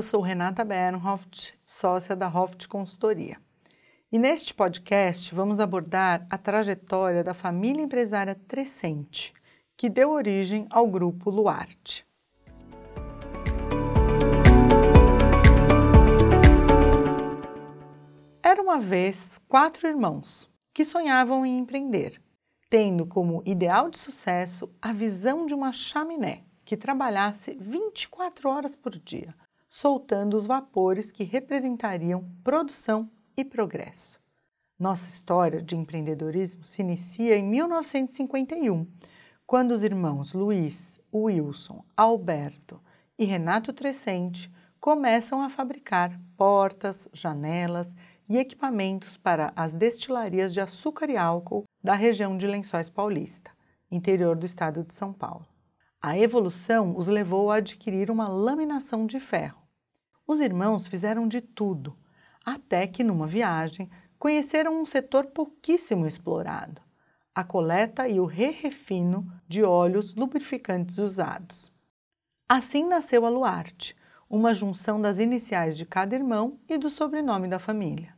Eu sou Renata Bernhoft, sócia da Hoft Consultoria. E neste podcast vamos abordar a trajetória da família empresária Trescente, que deu origem ao grupo Luarte. Era uma vez quatro irmãos que sonhavam em empreender, tendo como ideal de sucesso a visão de uma chaminé que trabalhasse 24 horas por dia, soltando os vapores que representariam produção e progresso. Nossa história de empreendedorismo se inicia em 1951, quando os irmãos Luiz, Wilson, Alberto e Renato Trescente começam a fabricar portas, janelas e equipamentos para as destilarias de açúcar e álcool da região de Lençóis Paulista, interior do estado de São Paulo. A evolução os levou a adquirir uma laminação de ferro. Os irmãos fizeram de tudo, até que numa viagem conheceram um setor pouquíssimo explorado: a coleta e o re-refino de óleos lubrificantes usados. Assim nasceu a Luarte, uma junção das iniciais de cada irmão e do sobrenome da família.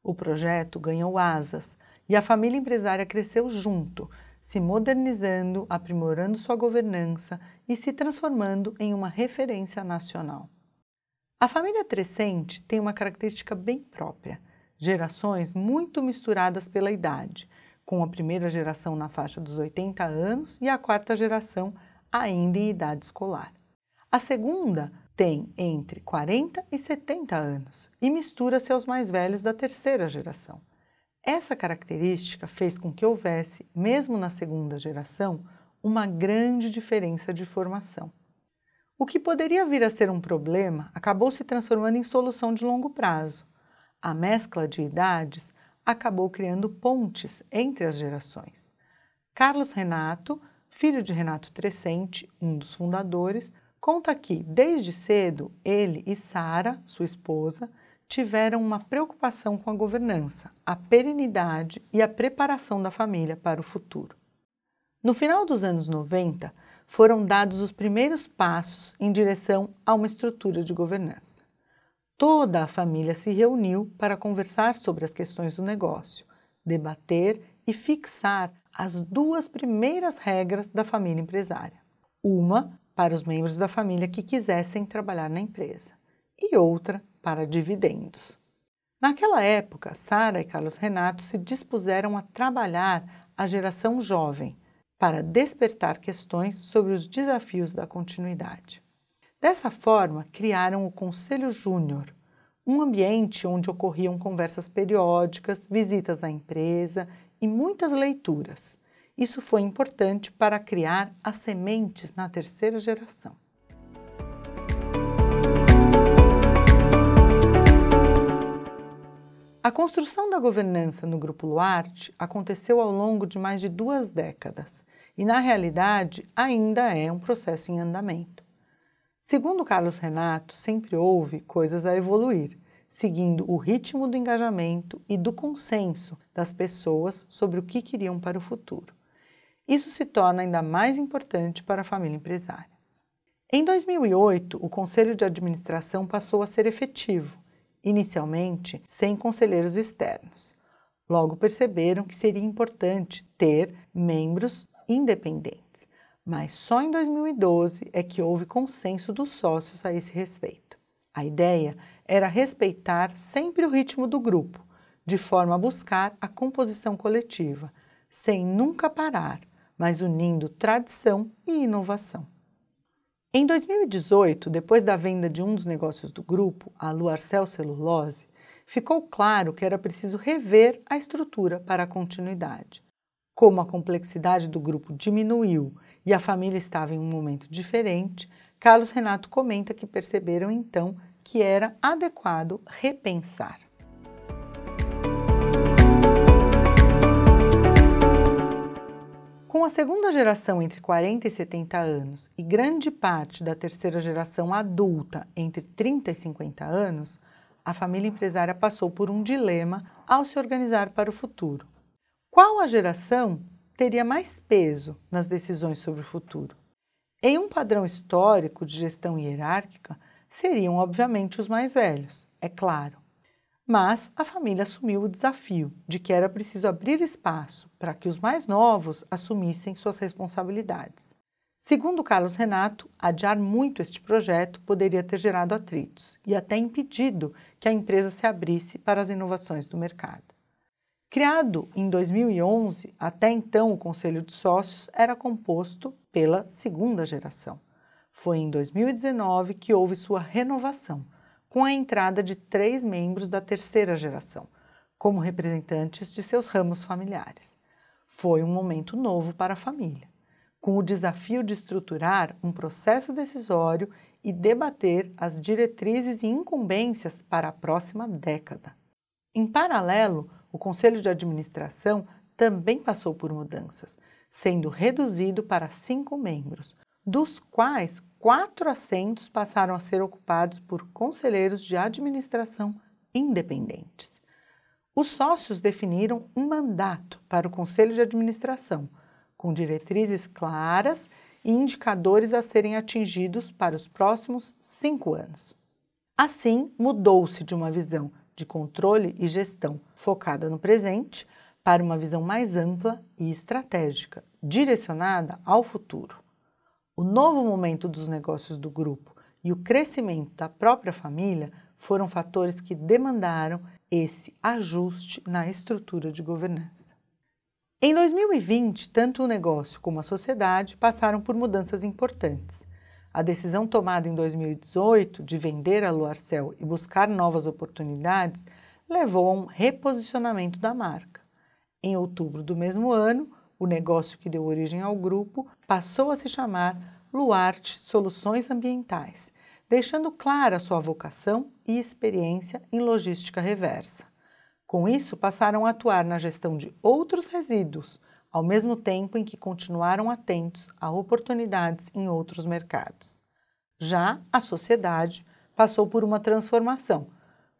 O projeto ganhou asas e a família empresária cresceu junto, se modernizando, aprimorando sua governança e se transformando em uma referência nacional. A família Trescente tem uma característica bem própria: gerações muito misturadas pela idade, com a primeira geração na faixa dos 80 anos e a quarta geração ainda em idade escolar. A segunda tem entre 40 e 70 anos e mistura-se aos mais velhos da terceira geração. Essa característica fez com que houvesse, mesmo na segunda geração, uma grande diferença de formação. O que poderia vir a ser um problema acabou se transformando em solução de longo prazo. A mescla de idades acabou criando pontes entre as gerações. Carlos Renato, filho de Renato Trescente, um dos fundadores, conta que, desde cedo, ele e Sara, sua esposa, tiveram uma preocupação com a governança, a perenidade e a preparação da família para o futuro. No final dos anos 90, foram dados os primeiros passos em direção a uma estrutura de governança. Toda a família se reuniu para conversar sobre as questões do negócio, debater e fixar as duas primeiras regras da família empresária. Uma para os membros da família que quisessem trabalhar na empresa e outra para dividendos. Naquela época, Sara e Carlos Renato se dispuseram a trabalhar a geração jovem para despertar questões sobre os desafios da continuidade. Dessa forma, criaram o Conselho Júnior, um ambiente onde ocorriam conversas periódicas, visitas à empresa e muitas leituras. Isso foi importante para criar as sementes na terceira geração. A construção da governança no Grupo Luarte aconteceu ao longo de mais de duas décadas e, na realidade, ainda é um processo em andamento. Segundo Carlos Renato, sempre houve coisas a evoluir, seguindo o ritmo do engajamento e do consenso das pessoas sobre o que queriam para o futuro. Isso se torna ainda mais importante para a família empresária. Em 2008, o Conselho de Administração passou a ser efetivo inicialmente sem conselheiros externos. Logo perceberam que seria importante ter membros independentes, mas só em 2012 é que houve consenso dos sócios a esse respeito. A ideia era respeitar sempre o ritmo do grupo, de forma a buscar a composição coletiva, sem nunca parar, mas unindo tradição e inovação. Em 2018, depois da venda de um dos negócios do grupo, a Luarcel Celulose, ficou claro que era preciso rever a estrutura para a continuidade. Como a complexidade do grupo diminuiu e a família estava em um momento diferente, Carlos Renato comenta que perceberam então que era adequado repensar. Com a segunda geração entre 40 e 70 anos e grande parte da terceira geração adulta entre 30 e 50 anos, a família empresária passou por um dilema ao se organizar para o futuro. Qual a geração teria mais peso nas decisões sobre o futuro? Em um padrão histórico de gestão hierárquica, seriam obviamente os mais velhos, é claro. Mas a família assumiu o desafio de que era preciso abrir espaço para que os mais novos assumissem suas responsabilidades. Segundo Carlos Renato, adiar muito este projeto poderia ter gerado atritos e até impedido que a empresa se abrisse para as inovações do mercado. Criado em 2011, até então o Conselho de Sócios era composto pela segunda geração. Foi em 2019 que houve sua renovação, com a entrada de três membros da terceira geração, como representantes de seus ramos familiares. Foi um momento novo para a família com o desafio de estruturar um processo decisório e debater as diretrizes e incumbências para a próxima década. Em paralelo, o Conselho de Administração também passou por mudanças, sendo reduzido para cinco membros, dos quais quatro assentos passaram a ser ocupados por conselheiros de administração independentes. Os sócios definiram um mandato para o Conselho de Administração com diretrizes claras e indicadores a serem atingidos para os próximos cinco anos. Assim, mudou-se de uma visão de controle e gestão focada no presente para uma visão mais ampla e estratégica, direcionada ao futuro. O novo momento dos negócios do grupo e o crescimento da própria família foram fatores que demandaram esse ajuste na estrutura de governança. Em 2020, tanto o negócio como a sociedade passaram por mudanças importantes. A decisão tomada em 2018 de vender a Luarcel e buscar novas oportunidades levou a um reposicionamento da marca. Em outubro do mesmo ano, o negócio que deu origem ao grupo passou a se chamar Luarte Soluções Ambientais, deixando clara sua vocação e experiência em logística reversa. Com isso, passaram a atuar na gestão de outros resíduos, ao mesmo tempo em que continuaram atentos a oportunidades em outros mercados. Já a sociedade passou por uma transformação,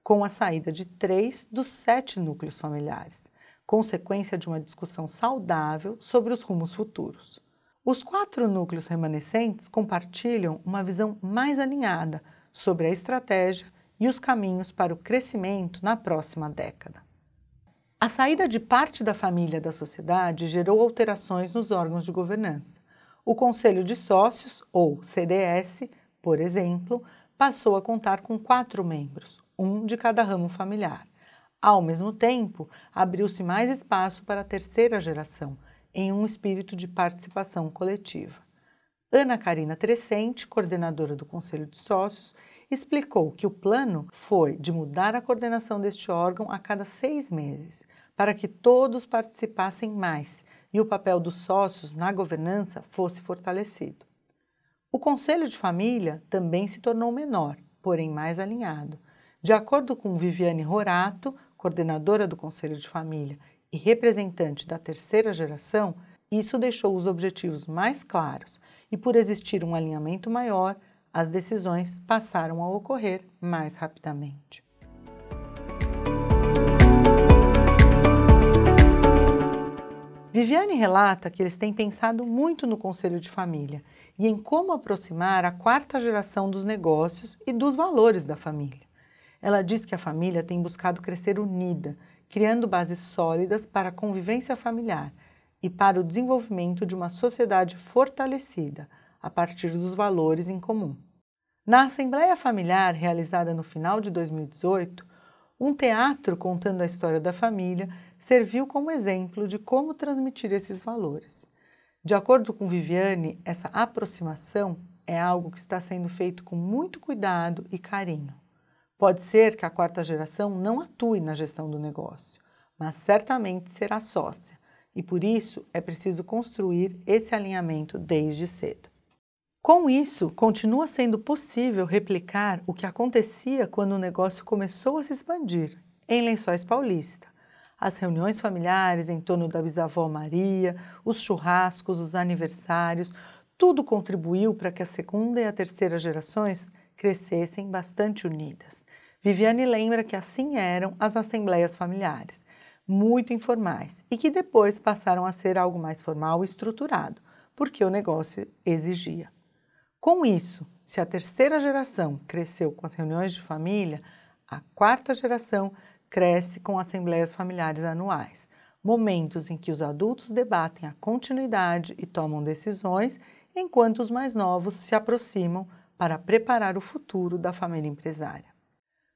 com a saída de três dos sete núcleos familiares, consequência de uma discussão saudável sobre os rumos futuros. Os quatro núcleos remanescentes compartilham uma visão mais alinhada sobre a estratégia e os caminhos para o crescimento na próxima década. A saída de parte da família da sociedade gerou alterações nos órgãos de governança. O Conselho de Sócios, ou CDS, por exemplo, passou a contar com quatro membros, um de cada ramo familiar. Ao mesmo tempo, abriu-se mais espaço para a terceira geração, em um espírito de participação coletiva. Ana Karina Trescente, coordenadora do Conselho de Sócios, explicou que o plano foi de mudar a coordenação deste órgão a cada seis meses, para que todos participassem mais e o papel dos sócios na governança fosse fortalecido. O Conselho de Família também se tornou menor, porém mais alinhado. De acordo com Viviane Rorato, coordenadora do Conselho de Família e representante da terceira geração, isso deixou os objetivos mais claros e, por existir um alinhamento maior, as decisões passaram a ocorrer mais rapidamente. Viviane relata que eles têm pensado muito no conselho de família e em como aproximar a quarta geração dos negócios e dos valores da família. Ela diz que a família tem buscado crescer unida, criando bases sólidas para a convivência familiar e para o desenvolvimento de uma sociedade fortalecida, a partir dos valores em comum. Na Assembleia Familiar, realizada no final de 2018, um teatro contando a história da família serviu como exemplo de como transmitir esses valores. De acordo com Viviane, essa aproximação é algo que está sendo feito com muito cuidado e carinho. Pode ser que a quarta geração não atue na gestão do negócio, mas certamente será sócia, e por isso é preciso construir esse alinhamento desde cedo. Com isso, continua sendo possível replicar o que acontecia quando o negócio começou a se expandir em Lençóis Paulista. As reuniões familiares em torno da bisavó Maria, os churrascos, os aniversários, tudo contribuiu para que a segunda e a terceira gerações crescessem bastante unidas. Viviane lembra que assim eram as assembleias familiares, muito informais, e que depois passaram a ser algo mais formal e estruturado, porque o negócio exigia. Com isso, se a terceira geração cresceu com as reuniões de família, a quarta geração cresce com assembleias familiares anuais, momentos em que os adultos debatem a continuidade e tomam decisões, enquanto os mais novos se aproximam para preparar o futuro da família empresária.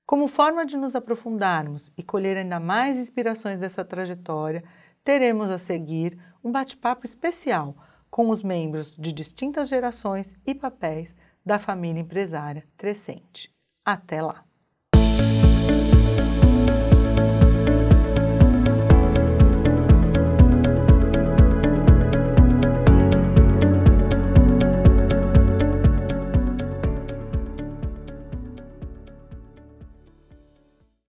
Como forma de nos aprofundarmos e colher ainda mais inspirações dessa trajetória, teremos a seguir um bate-papo especial com os membros de distintas gerações e papéis da família empresária Crescente. Até lá!